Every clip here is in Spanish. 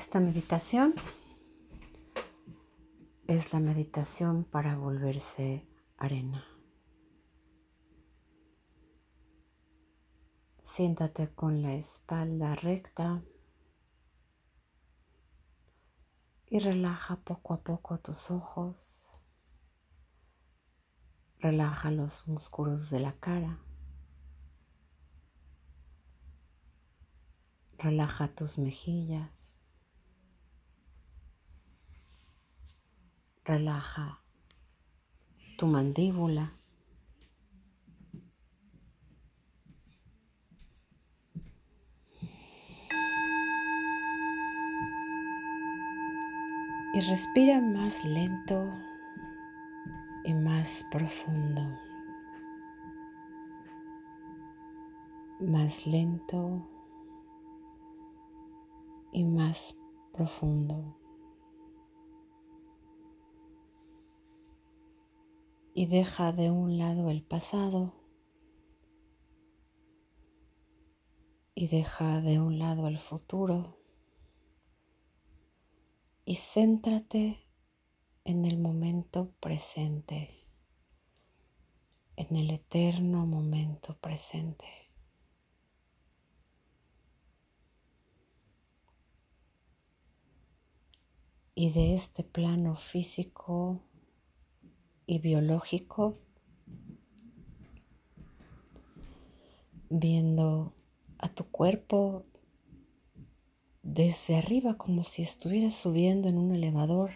Esta meditación es la meditación para volverse arena. Siéntate con la espalda recta y relaja poco a poco tus ojos. Relaja los músculos de la cara. Relaja tus mejillas. Relaja tu mandíbula. Y respira más lento y más profundo. Más lento y más profundo. Y deja de un lado el pasado y deja de un lado el futuro y céntrate en el momento presente, en el eterno momento presente. Y de este plano físico y biológico, viendo a tu cuerpo desde arriba como si estuvieras subiendo en un elevador.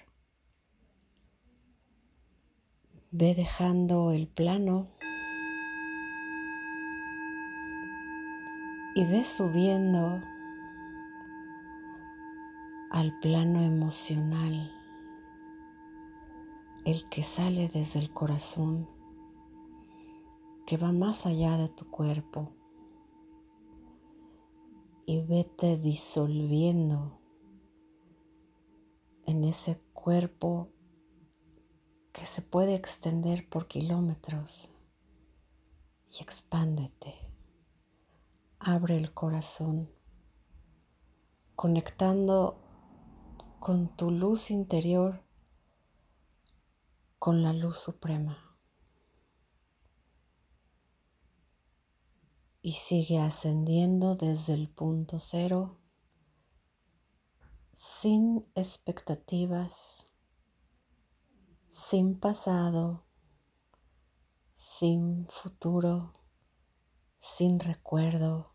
Ve dejando el plano y ve subiendo al plano emocional, el que sale desde el corazón, que va más allá de tu cuerpo y vete disolviendo en ese cuerpo que se puede extender por kilómetros y expándete. Abre el corazón, conectando con tu luz interior, con la luz suprema. y sigue ascendiendo desde el punto cero sin expectativas, sin pasado, sin futuro, sin recuerdo,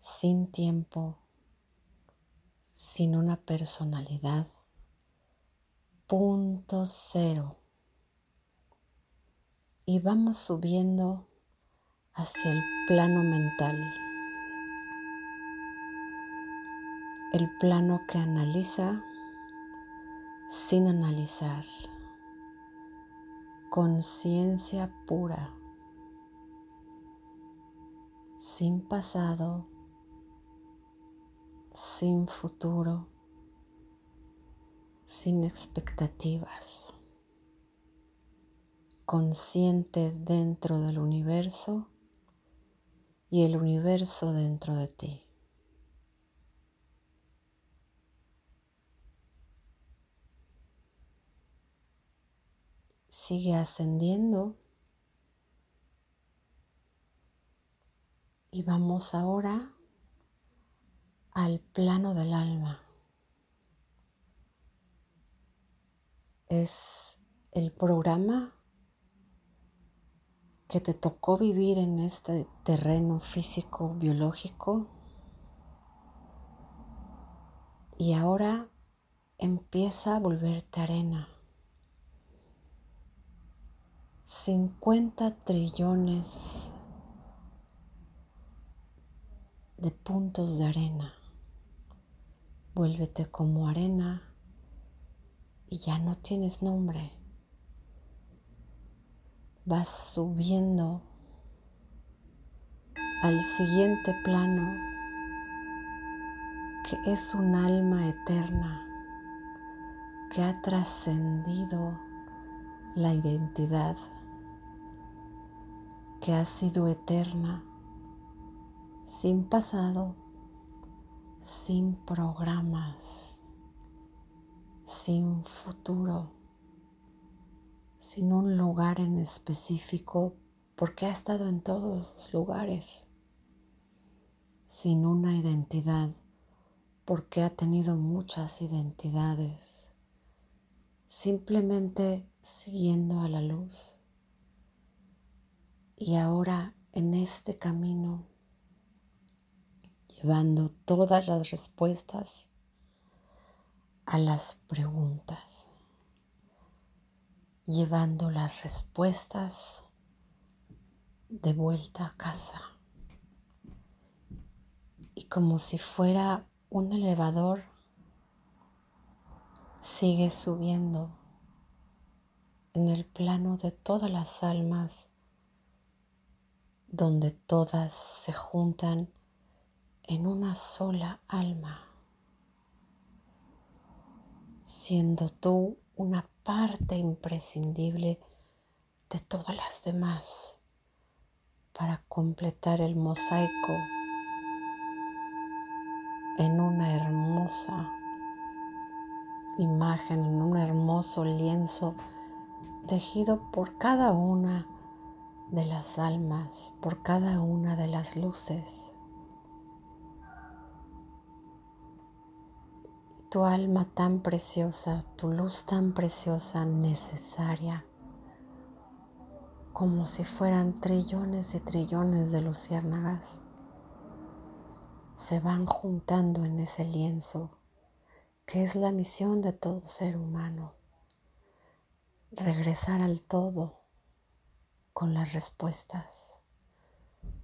sin tiempo, sin una personalidad. Punto cero. Y vamos subiendo hacia el plano mental, el plano que analiza sin analizar, conciencia pura, sin pasado, sin futuro, sin expectativas, consciente dentro del universo y el universo dentro de ti. Sigue ascendiendo y vamos ahora al plano del alma. Es el programa que te tocó vivir en este terreno físico, biológico, y ahora empieza a volverte arena. 50 trillones de puntos de arena. Vuélvete como arena y ya no tienes nombre. Vas subiendo al siguiente plano que es un alma eterna que ha trascendido la identidad, que ha sido eterna, sin pasado, sin programas, sin futuro, sin un lugar en específico, porque ha estado en todos los lugares, sin una identidad, porque ha tenido muchas identidades, simplemente siguiendo a la luz. Y ahora en este camino, llevando todas las respuestas a las preguntas, llevando las respuestas de vuelta a casa. Y como si fuera un elevador, sigue subiendo en el plano de todas las almas, donde todas se juntan en una sola alma, siendo tú una parte imprescindible de todas las demás para completar el mosaico en una hermosa imagen, en un hermoso lienzo tejido por cada una de las almas, por cada una de las luces. Tu alma tan preciosa, tu luz tan preciosa, necesaria, como si fueran trillones y trillones de luciérnagas, se van juntando en ese lienzo, que es la misión de todo ser humano regresar al todo con las respuestas,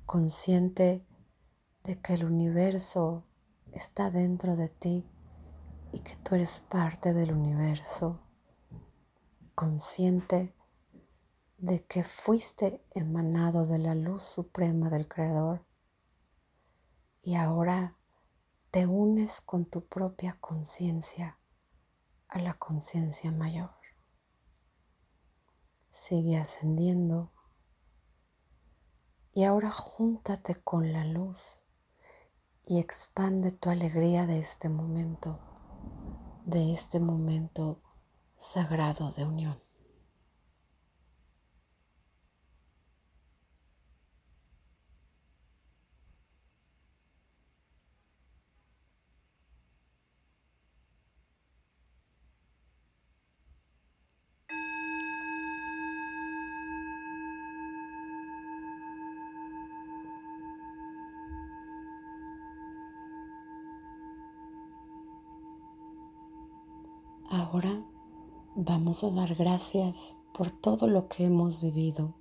consciente de que el universo está dentro de ti y que tú eres parte del universo, consciente de que fuiste emanado de la luz suprema del Creador y ahora te unes con tu propia conciencia a la conciencia mayor. Sigue ascendiendo y ahora júntate con la luz y expande tu alegría de este momento, de este momento sagrado de unión. Ahora vamos a dar gracias por todo lo que hemos vivido,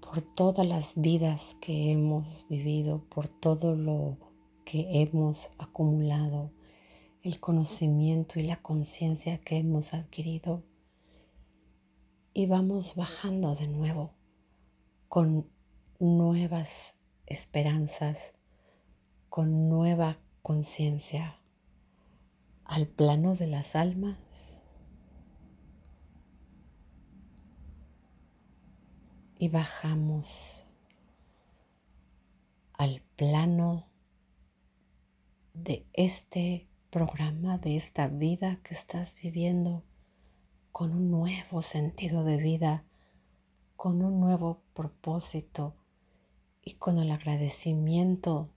por todas las vidas que hemos vivido, por todo lo que hemos acumulado, el conocimiento y la conciencia que hemos adquirido. Y vamos bajando de nuevo con nuevas esperanzas, con nueva conciencia al plano de las almas y bajamos al plano de este programa, de esta vida que estás viviendo con un nuevo sentido de vida, con un nuevo propósito y con el agradecimiento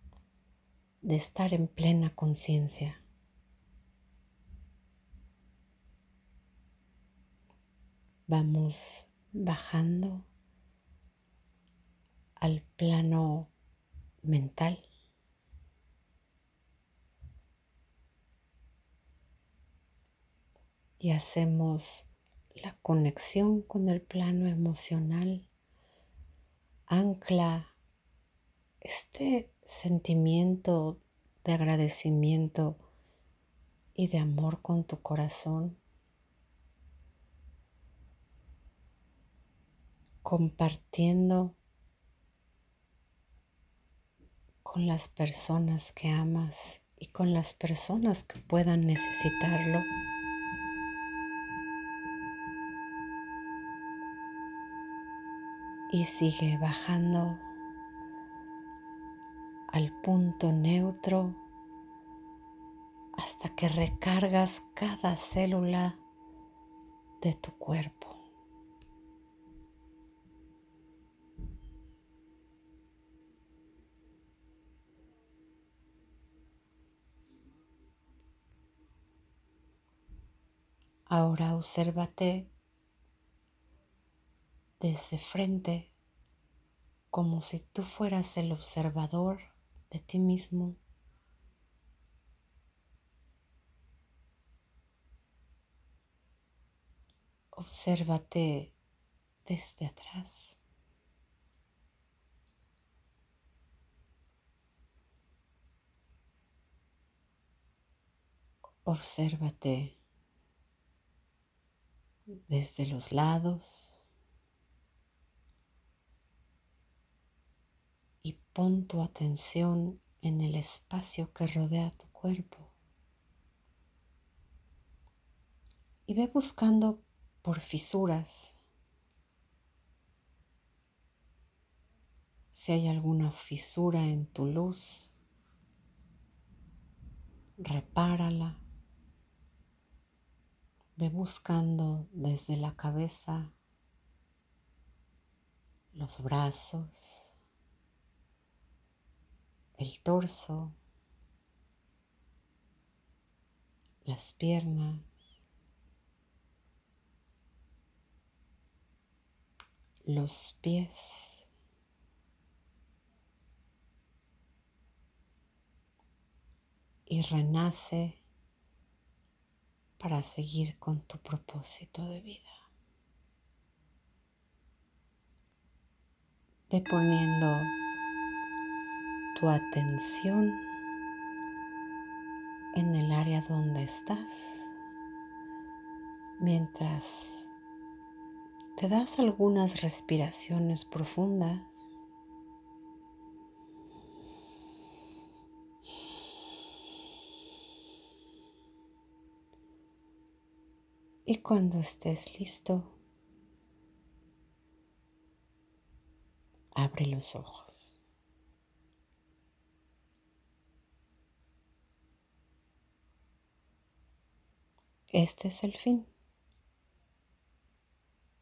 de estar en plena conciencia. Vamos bajando al plano mental. Y hacemos la conexión con el plano emocional. Ancla este sentimiento de agradecimiento y de amor con tu corazón compartiendo con las personas que amas y con las personas que puedan necesitarlo. Y sigue bajando al punto neutro hasta que recargas cada célula de tu cuerpo. Ahora obsérvate desde frente como si tú fueras el observador de ti mismo. Obsérvate desde atrás. Obsérvate desde los lados y pon tu atención en el espacio que rodea tu cuerpo. Y ve buscando por fisuras. Si hay alguna fisura en tu luz, repárala. Ve buscando desde la cabeza los brazos, el torso, las piernas, los pies. Y renace para seguir con tu propósito de vida. Ve poniendo tu atención en el área donde estás mientras te das algunas respiraciones profundas Y cuando estés listo, abre los ojos. Este es el fin.